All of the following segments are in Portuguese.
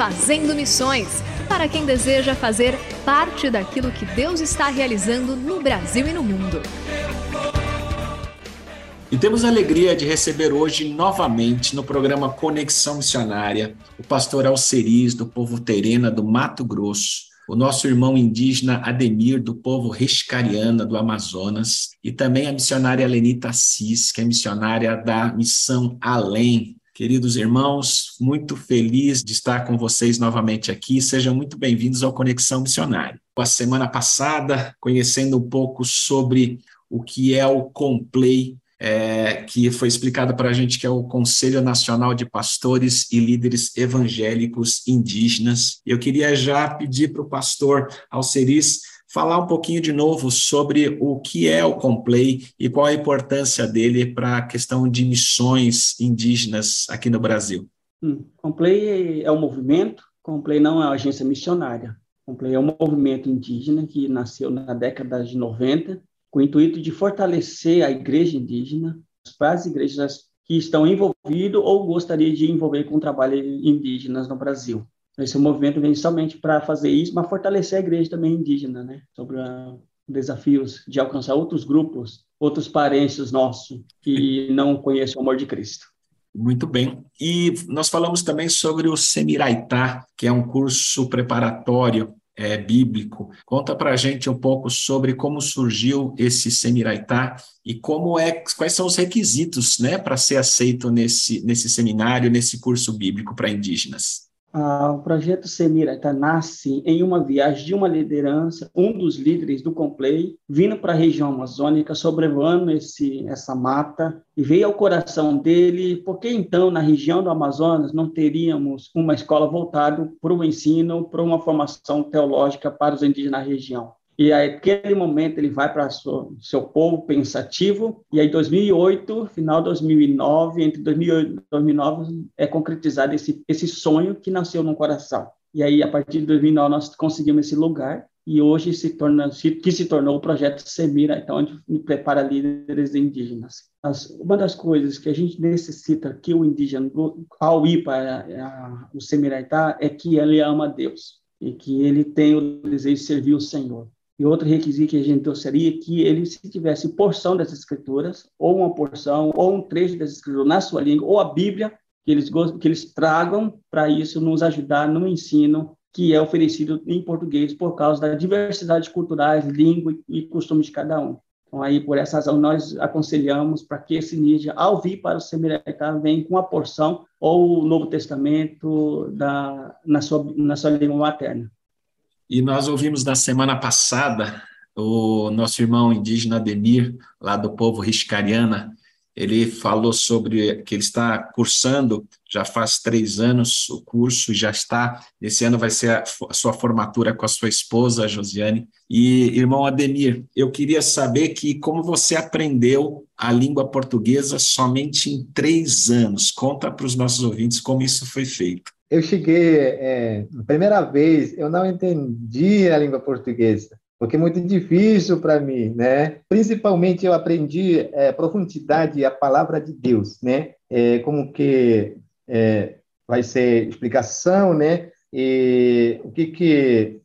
Fazendo Missões para quem deseja fazer parte daquilo que Deus está realizando no Brasil e no mundo. E temos a alegria de receber hoje novamente no programa Conexão Missionária o pastor Alceris, do povo Terena do Mato Grosso, o nosso irmão indígena Ademir, do povo Rescariana do Amazonas, e também a missionária Lenita Assis, que é missionária da Missão Além, Queridos irmãos, muito feliz de estar com vocês novamente aqui. Sejam muito bem-vindos ao Conexão Missionário. A semana passada, conhecendo um pouco sobre o que é o Complay, é, que foi explicado para a gente que é o Conselho Nacional de Pastores e Líderes Evangélicos Indígenas. Eu queria já pedir para o pastor Alceris falar um pouquinho de novo sobre o que é o Complay e qual a importância dele para a questão de missões indígenas aqui no Brasil. Hum, Complay é um movimento, Complay não é uma agência missionária. Complay é um movimento indígena que nasceu na década de 90 com o intuito de fortalecer a igreja indígena, as igrejas que estão envolvidas ou gostariam de envolver com o trabalho indígenas no Brasil. Esse movimento vem somente para fazer isso, mas fortalecer a igreja também indígena, né? Sobre os desafios de alcançar outros grupos, outros parentes nossos que não conhecem o amor de Cristo. Muito bem. E nós falamos também sobre o Semiraitá, que é um curso preparatório é, bíblico. Conta para a gente um pouco sobre como surgiu esse Semiraitá e como é, quais são os requisitos né, para ser aceito nesse, nesse seminário, nesse curso bíblico para indígenas. Ah, o projeto Semirata nasce em uma viagem de uma liderança, um dos líderes do Complay, vindo para a região amazônica, sobrevoando esse, essa mata, e veio ao coração dele, por que então na região do Amazonas não teríamos uma escola voltada para o ensino, para uma formação teológica para os indígenas da região? E aí, naquele momento, ele vai para o seu povo pensativo. E aí, 2008, final de 2009, entre 2008 e 2009, é concretizado esse, esse sonho que nasceu no coração. E aí, a partir de 2009, nós conseguimos esse lugar. E hoje se torna, que se tornou o projeto Semira, então, onde prepara líderes indígenas. As, uma das coisas que a gente necessita que o indígena, ao ir para a, o Semiraitá, é que ele ama Deus e que ele tem o desejo de servir o Senhor. E outro requisito que a gente seria que ele, se tivesse porção dessas escrituras, ou uma porção, ou um trecho dessas escrituras na sua língua, ou a Bíblia, que eles, que eles tragam para isso nos ajudar no ensino que é oferecido em português por causa da diversidade culturais, língua e costumes de cada um. Então, aí, por essa razão, nós aconselhamos para que esse ninja, ao vir para o Semiritá, venha com a porção ou o Novo Testamento da, na, sua, na sua língua materna. E nós ouvimos na semana passada o nosso irmão indígena Ademir, lá do povo Riscariana, ele falou sobre que ele está cursando, já faz três anos o curso, já está, esse ano vai ser a, a sua formatura com a sua esposa, a Josiane. E, irmão Ademir, eu queria saber que como você aprendeu a língua portuguesa somente em três anos. Conta para os nossos ouvintes como isso foi feito. Eu cheguei, é, primeira vez, eu não entendi a língua portuguesa, porque é muito difícil para mim, né? Principalmente eu aprendi é, profundidade a palavra de Deus, né? É, como que é, vai ser explicação, né? E o que que,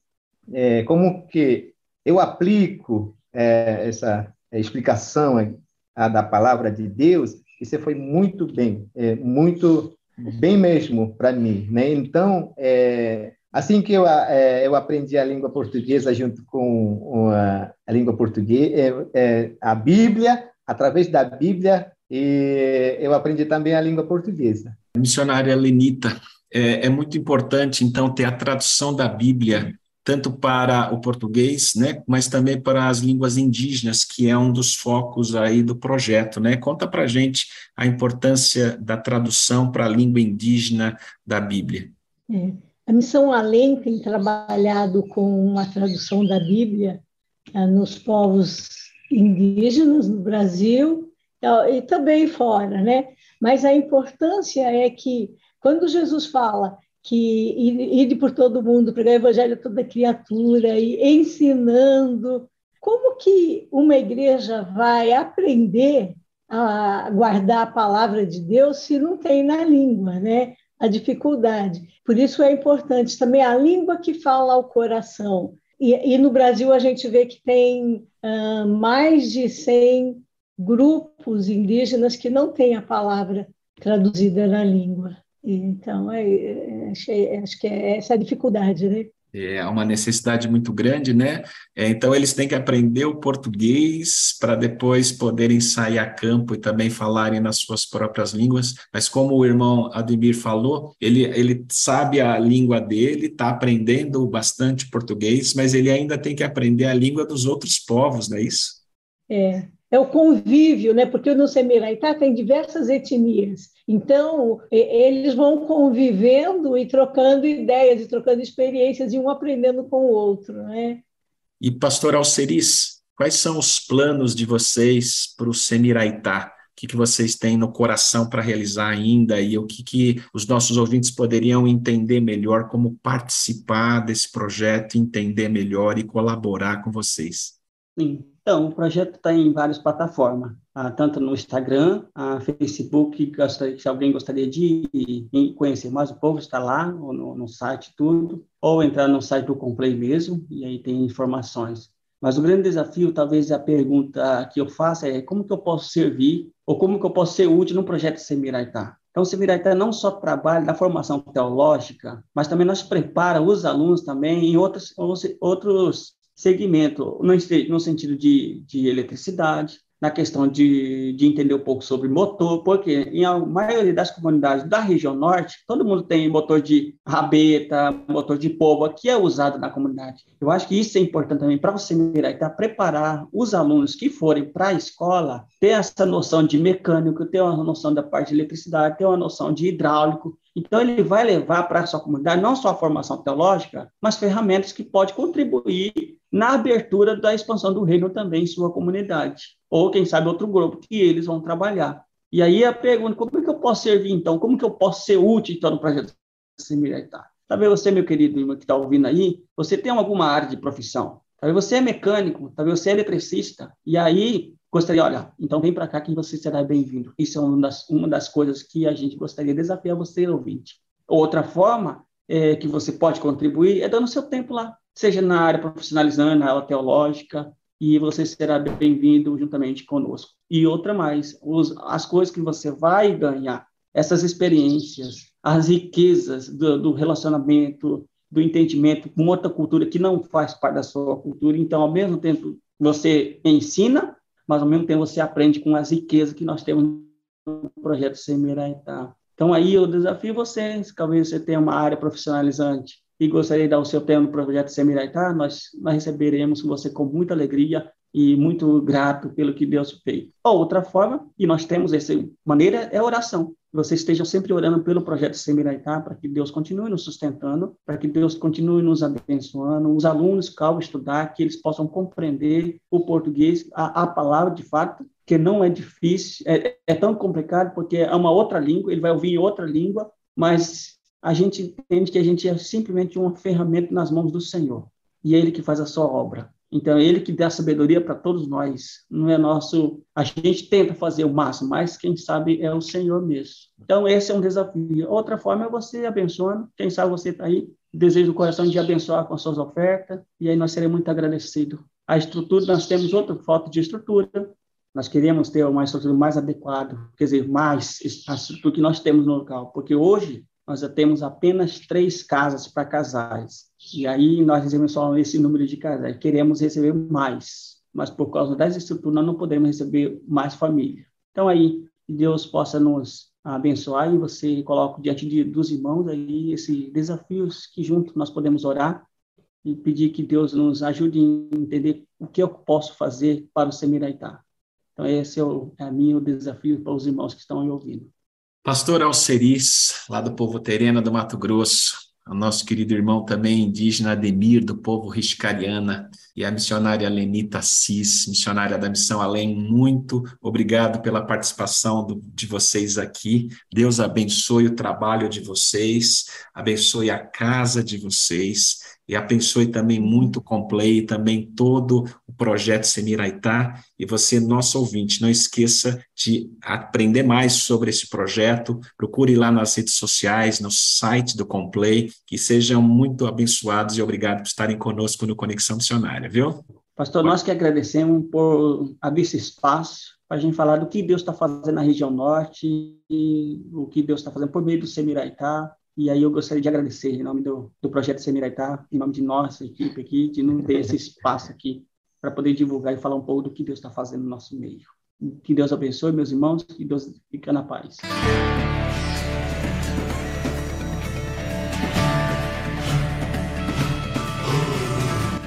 é, como que eu aplico é, essa explicação a, da palavra de Deus? Isso foi muito bem, é, muito bem mesmo para mim, né? Então, é, assim que eu, é, eu aprendi a língua portuguesa junto com a, a língua portuguesa, é, é, a Bíblia, através da Bíblia, e eu aprendi também a língua portuguesa. Missionária Lenita, é, é muito importante, então, ter a tradução da Bíblia tanto para o português, né, mas também para as línguas indígenas, que é um dos focos aí do projeto, né? Conta para gente a importância da tradução para a língua indígena da Bíblia. É. A Missão Além tem trabalhado com a tradução da Bíblia é, nos povos indígenas no Brasil e também fora, né? Mas a importância é que quando Jesus fala que ide por todo mundo, pregar o evangelho a toda criatura e ensinando. Como que uma igreja vai aprender a guardar a palavra de Deus se não tem na língua, né? A dificuldade. Por isso é importante também a língua que fala ao coração. E, e no Brasil a gente vê que tem uh, mais de 100 grupos indígenas que não têm a palavra traduzida na língua. Então, é, é, achei, acho que é essa a dificuldade, né? É uma necessidade muito grande, né? É, então, eles têm que aprender o português para depois poderem sair a campo e também falarem nas suas próprias línguas. Mas, como o irmão Ademir falou, ele, ele sabe a língua dele, está aprendendo bastante português, mas ele ainda tem que aprender a língua dos outros povos, não é isso? É, é o convívio, né? Porque no Semiraitá tem diversas etnias. Então, eles vão convivendo e trocando ideias e trocando experiências e um aprendendo com o outro, né? E pastor Alceris, quais são os planos de vocês para o Semiraitá? O que, que vocês têm no coração para realizar ainda e o que, que os nossos ouvintes poderiam entender melhor, como participar desse projeto, entender melhor e colaborar com vocês? Sim. Então, o projeto está em várias plataformas, ah, tanto no Instagram, Facebook, se alguém gostaria de conhecer mais um pouco, está lá no, no site tudo, ou entrar no site do Complay mesmo, e aí tem informações. Mas o grande desafio, talvez a pergunta que eu faço é como que eu posso servir, ou como que eu posso ser útil no projeto Semiraitá? Então, o Semiraitá não só trabalha na formação teológica, mas também nós prepara os alunos também em outros, outros segmento no, sentido de, de eletricidade, na questão de, de entender um pouco sobre motor, porque em a maioria das comunidades da região norte, todo mundo tem motor de rabeta, motor de polvo, que é usado na comunidade. Eu acho que isso é importante também para você mirar e preparar os alunos que forem para a escola, ter essa noção de mecânico, ter uma noção da parte de eletricidade, ter uma noção de hidráulico, então, ele vai levar para a sua comunidade não só a formação teológica, mas ferramentas que podem contribuir na abertura da expansão do reino também em sua comunidade. Ou, quem sabe, outro grupo que eles vão trabalhar. E aí a pergunta, como é que eu posso servir, então? Como que eu posso ser útil, então, no projeto Semilitar? Talvez você, meu querido irmão que está ouvindo aí, você tem alguma área de profissão. Talvez você é mecânico, talvez você é eletricista. E aí, gostaria, olha, então vem para cá que você será bem-vindo. Isso é uma das, uma das coisas que a gente gostaria de desafiar você, ouvinte. Outra forma é, que você pode contribuir é dando seu tempo lá, seja na área profissionalizando, na área teológica, e você será bem-vindo juntamente conosco. E outra mais, os, as coisas que você vai ganhar, essas experiências, as riquezas do, do relacionamento, do entendimento com outra cultura que não faz parte da sua cultura. Então, ao mesmo tempo, você ensina, mas ao mesmo tempo você aprende com as riquezas que nós temos no projeto Semiraitá. Então aí eu desafio vocês, talvez você tenha uma área profissionalizante e gostaria de dar o seu tempo no projeto Semiraitá, nós, nós receberemos você com muita alegria e muito grato pelo que Deus fez. Outra forma, e nós temos essa maneira, é oração. Vocês estejam sempre orando pelo projeto Semiraitá, para que Deus continue nos sustentando, para que Deus continue nos abençoando, os alunos ao estudar, que eles possam compreender o português, a, a palavra de fato, que não é difícil, é, é, tão complicado porque é uma outra língua, ele vai ouvir em outra língua, mas a gente entende que a gente é simplesmente uma ferramenta nas mãos do Senhor. E é Ele que faz a sua obra. Então, é Ele que dá sabedoria para todos nós. Não é nosso. A gente tenta fazer o máximo, mas quem sabe é o Senhor mesmo. Então, esse é um desafio. Outra forma é você abençoando. Quem sabe você está aí, desejo do coração de abençoar com as suas ofertas, e aí nós seremos muito agradecidos. A estrutura, nós temos outra falta de estrutura. Nós queremos ter uma estrutura mais adequada, quer dizer, mais a estrutura que nós temos no local, porque hoje nós já temos apenas três casas para casais. E aí nós recebemos só esse número de casais. Queremos receber mais, mas por causa das estruturas não podemos receber mais família. Então aí, Deus possa nos abençoar e você coloca diante de, dos irmãos aí esses desafios que juntos nós podemos orar e pedir que Deus nos ajude a entender o que eu posso fazer para o Semiraitá. Então esse é o, é meu desafio para os irmãos que estão aí ouvindo. Pastor Alceris, lá do povo Terena do Mato Grosso, o nosso querido irmão também indígena Ademir, do povo Riscariana, e a missionária Lenita Cis, missionária da Missão Além, muito obrigado pela participação do, de vocês aqui. Deus abençoe o trabalho de vocês, abençoe a casa de vocês e abençoe também muito o Complay, também todo o projeto Semiraitá. E você, nosso ouvinte, não esqueça de aprender mais sobre esse projeto. Procure lá nas redes sociais, no site do Complay, que sejam muito abençoados e obrigado por estarem conosco no Conexão Missionária, viu? Pastor, nós que agradecemos por abrir esse espaço para a gente falar do que Deus está fazendo na região norte o que Deus está fazendo por meio do Semiraitá e aí eu gostaria de agradecer em nome do, do Projeto Semiraitá, em nome de nossa equipe aqui, de nos ter esse espaço aqui para poder divulgar e falar um pouco do que Deus está fazendo no nosso meio. Que Deus abençoe, meus irmãos, que Deus fique na paz.